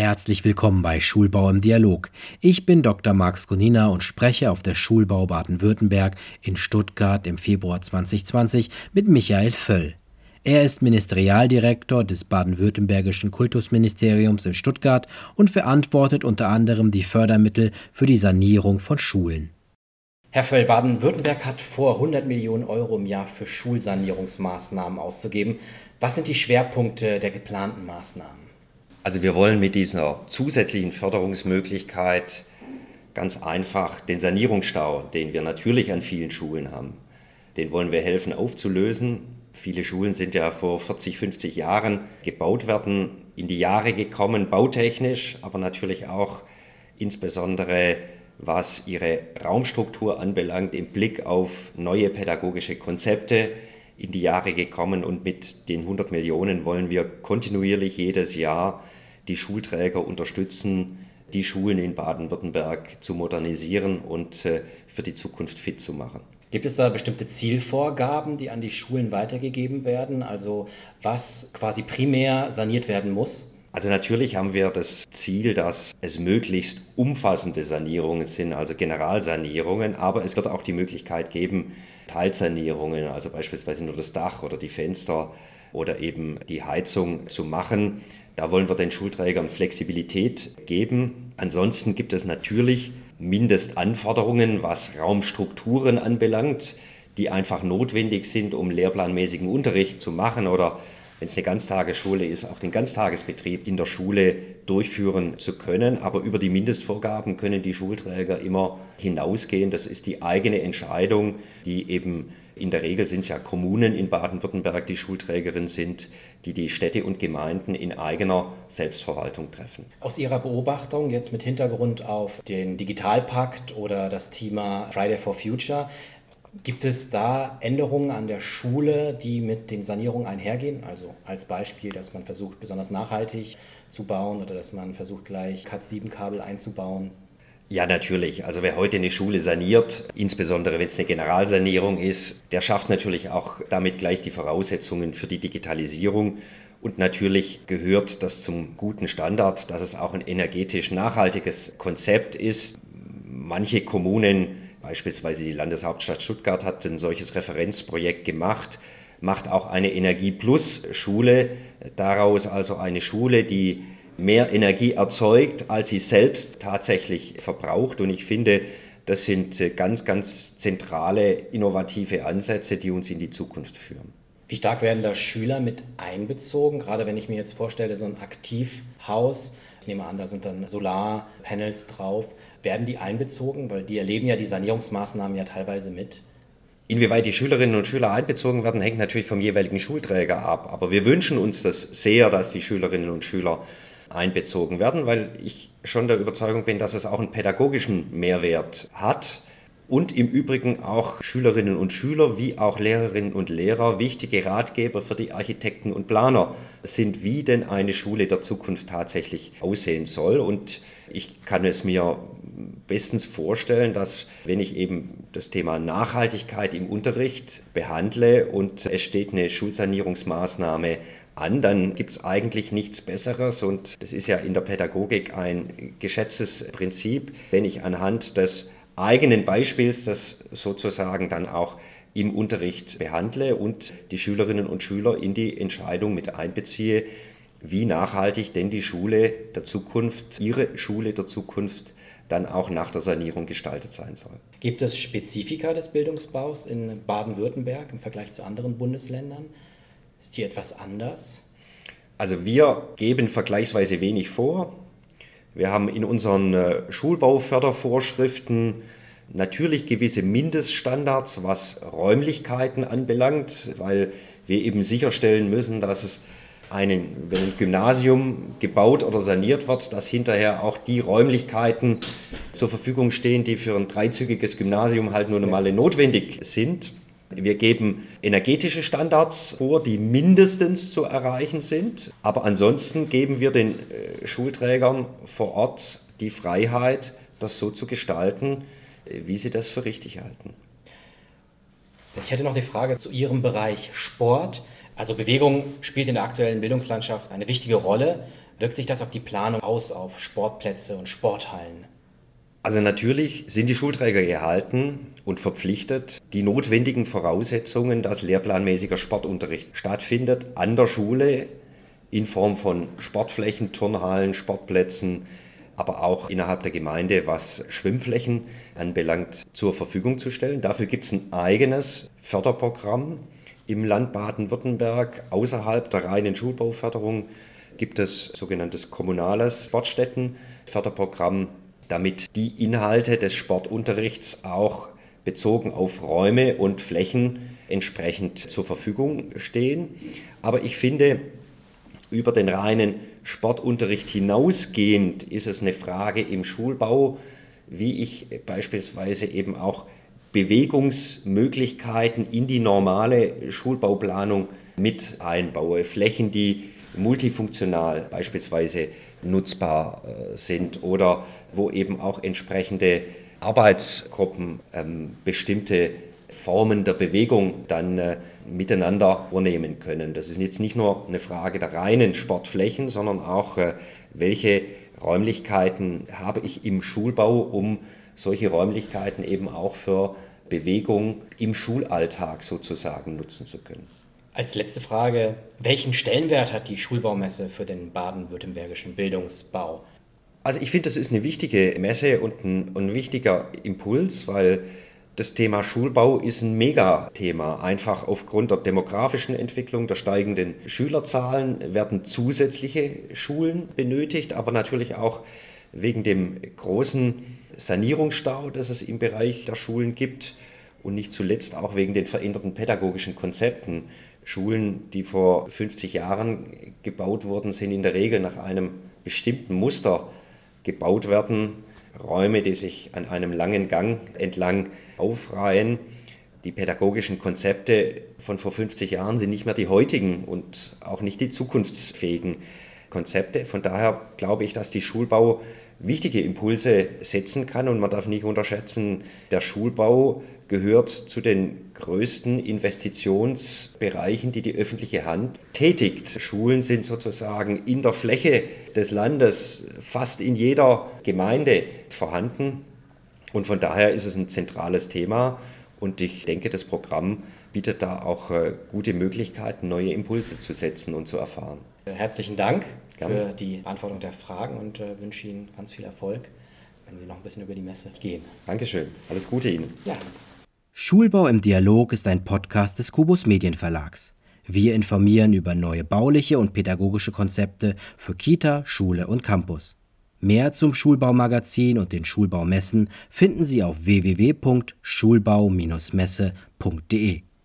Herzlich willkommen bei Schulbau im Dialog. Ich bin Dr. Max Gonina und spreche auf der Schulbau Baden-Württemberg in Stuttgart im Februar 2020 mit Michael Völl. Er ist Ministerialdirektor des baden-württembergischen Kultusministeriums in Stuttgart und verantwortet unter anderem die Fördermittel für die Sanierung von Schulen. Herr Völl, Baden-Württemberg hat vor, 100 Millionen Euro im Jahr für Schulsanierungsmaßnahmen auszugeben. Was sind die Schwerpunkte der geplanten Maßnahmen? Also wir wollen mit dieser zusätzlichen Förderungsmöglichkeit ganz einfach den Sanierungsstau, den wir natürlich an vielen Schulen haben, den wollen wir helfen aufzulösen. Viele Schulen sind ja vor 40, 50 Jahren gebaut werden, in die Jahre gekommen, bautechnisch, aber natürlich auch insbesondere was ihre Raumstruktur anbelangt, im Blick auf neue pädagogische Konzepte in die Jahre gekommen und mit den 100 Millionen wollen wir kontinuierlich jedes Jahr die Schulträger unterstützen, die Schulen in Baden-Württemberg zu modernisieren und äh, für die Zukunft fit zu machen. Gibt es da bestimmte Zielvorgaben, die an die Schulen weitergegeben werden? Also was quasi primär saniert werden muss? Also natürlich haben wir das Ziel, dass es möglichst umfassende Sanierungen sind, also Generalsanierungen, aber es wird auch die Möglichkeit geben, Teilsanierungen, also beispielsweise nur das Dach oder die Fenster oder eben die Heizung zu machen. Da wollen wir den Schulträgern Flexibilität geben. Ansonsten gibt es natürlich Mindestanforderungen, was Raumstrukturen anbelangt, die einfach notwendig sind, um lehrplanmäßigen Unterricht zu machen oder wenn es eine Ganztagesschule ist, auch den Ganztagesbetrieb in der Schule durchführen zu können. Aber über die Mindestvorgaben können die Schulträger immer hinausgehen. Das ist die eigene Entscheidung, die eben in der Regel sind es ja Kommunen in Baden-Württemberg, die Schulträgerin sind, die die Städte und Gemeinden in eigener Selbstverwaltung treffen. Aus Ihrer Beobachtung jetzt mit Hintergrund auf den Digitalpakt oder das Thema Friday for Future, Gibt es da Änderungen an der Schule, die mit den Sanierungen einhergehen? Also als Beispiel, dass man versucht, besonders nachhaltig zu bauen oder dass man versucht, gleich Cat7-Kabel einzubauen? Ja, natürlich. Also wer heute eine Schule saniert, insbesondere wenn es eine Generalsanierung ist, der schafft natürlich auch damit gleich die Voraussetzungen für die Digitalisierung. Und natürlich gehört das zum guten Standard, dass es auch ein energetisch nachhaltiges Konzept ist. Manche Kommunen Beispielsweise die Landeshauptstadt Stuttgart hat ein solches Referenzprojekt gemacht, macht auch eine Energie-Plus-Schule daraus, also eine Schule, die mehr Energie erzeugt, als sie selbst tatsächlich verbraucht. Und ich finde, das sind ganz, ganz zentrale, innovative Ansätze, die uns in die Zukunft führen. Wie stark werden da Schüler mit einbezogen? Gerade wenn ich mir jetzt vorstelle, so ein Aktivhaus, ich nehme an, da sind dann Solarpanels drauf. Werden die einbezogen? Weil die erleben ja die Sanierungsmaßnahmen ja teilweise mit. Inwieweit die Schülerinnen und Schüler einbezogen werden, hängt natürlich vom jeweiligen Schulträger ab. Aber wir wünschen uns das sehr, dass die Schülerinnen und Schüler einbezogen werden, weil ich schon der Überzeugung bin, dass es auch einen pädagogischen Mehrwert hat und im Übrigen auch Schülerinnen und Schüler wie auch Lehrerinnen und Lehrer wichtige Ratgeber für die Architekten und Planer sind, wie denn eine Schule der Zukunft tatsächlich aussehen soll. Und ich kann es mir bestens vorstellen, dass wenn ich eben das Thema Nachhaltigkeit im Unterricht behandle und es steht eine Schulsanierungsmaßnahme an, dann gibt es eigentlich nichts Besseres und das ist ja in der Pädagogik ein geschätztes Prinzip, wenn ich anhand des eigenen Beispiels das sozusagen dann auch im Unterricht behandle und die Schülerinnen und Schüler in die Entscheidung mit einbeziehe, wie nachhaltig denn die Schule der Zukunft, ihre Schule der Zukunft dann auch nach der Sanierung gestaltet sein soll. Gibt es Spezifika des Bildungsbaus in Baden-Württemberg im Vergleich zu anderen Bundesländern? Ist hier etwas anders? Also wir geben vergleichsweise wenig vor. Wir haben in unseren äh, Schulbaufördervorschriften natürlich gewisse Mindeststandards, was Räumlichkeiten anbelangt, weil wir eben sicherstellen müssen, dass es einen, wenn ein Gymnasium gebaut oder saniert wird, dass hinterher auch die Räumlichkeiten zur Verfügung stehen, die für ein dreizügiges Gymnasium halt nun einmal notwendig sind. Wir geben energetische Standards vor, die mindestens zu erreichen sind. Aber ansonsten geben wir den äh, Schulträgern vor Ort die Freiheit, das so zu gestalten, äh, wie sie das für richtig halten. Ich hätte noch die Frage zu Ihrem Bereich Sport. Also Bewegung spielt in der aktuellen Bildungslandschaft eine wichtige Rolle. Wirkt sich das auf die Planung aus, auf Sportplätze und Sporthallen? Also natürlich sind die Schulträger gehalten und verpflichtet, die notwendigen Voraussetzungen, dass lehrplanmäßiger Sportunterricht stattfindet, an der Schule in Form von Sportflächen, Turnhallen, Sportplätzen, aber auch innerhalb der Gemeinde, was Schwimmflächen anbelangt, zur Verfügung zu stellen. Dafür gibt es ein eigenes Förderprogramm im Land Baden-Württemberg. Außerhalb der reinen Schulbauförderung gibt es sogenanntes kommunales Sportstättenförderprogramm, damit die Inhalte des Sportunterrichts auch bezogen auf Räume und Flächen entsprechend zur Verfügung stehen. Aber ich finde, über den reinen Sportunterricht hinausgehend ist es eine Frage im Schulbau, wie ich beispielsweise eben auch Bewegungsmöglichkeiten in die normale Schulbauplanung mit einbaue. Flächen, die multifunktional beispielsweise nutzbar äh, sind oder wo eben auch entsprechende Arbeitsgruppen ähm, bestimmte Formen der Bewegung dann äh, miteinander vornehmen können. Das ist jetzt nicht nur eine Frage der reinen Sportflächen, sondern auch, äh, welche Räumlichkeiten habe ich im Schulbau, um solche Räumlichkeiten eben auch für Bewegung im Schulalltag sozusagen nutzen zu können. Als letzte Frage, welchen Stellenwert hat die Schulbaumesse für den baden-württembergischen Bildungsbau? Also ich finde, das ist eine wichtige Messe und ein, ein wichtiger Impuls, weil das Thema Schulbau ist ein Megathema. Einfach aufgrund der demografischen Entwicklung, der steigenden Schülerzahlen werden zusätzliche Schulen benötigt, aber natürlich auch wegen dem großen Sanierungsstau, das es im Bereich der Schulen gibt und nicht zuletzt auch wegen den veränderten pädagogischen Konzepten. Schulen, die vor 50 Jahren gebaut wurden, sind in der Regel nach einem bestimmten Muster gebaut werden. Räume, die sich an einem langen Gang entlang aufreihen. Die pädagogischen Konzepte von vor 50 Jahren sind nicht mehr die heutigen und auch nicht die zukunftsfähigen Konzepte. Von daher glaube ich, dass die Schulbau wichtige Impulse setzen kann und man darf nicht unterschätzen, der Schulbau gehört zu den größten Investitionsbereichen, die die öffentliche Hand tätigt. Schulen sind sozusagen in der Fläche des Landes fast in jeder Gemeinde vorhanden und von daher ist es ein zentrales Thema und ich denke, das Programm bietet da auch äh, gute Möglichkeiten, neue Impulse zu setzen und zu erfahren. Herzlichen Dank Gerne. für die Beantwortung der Fragen und äh, wünsche Ihnen ganz viel Erfolg, wenn Sie noch ein bisschen über die Messe gehen. Dankeschön. Alles Gute Ihnen. Ja. Schulbau im Dialog ist ein Podcast des Kubus Medienverlags. Wir informieren über neue bauliche und pädagogische Konzepte für Kita, Schule und Campus. Mehr zum Schulbaumagazin und den Schulbaumessen finden Sie auf www.schulbau-messe.de.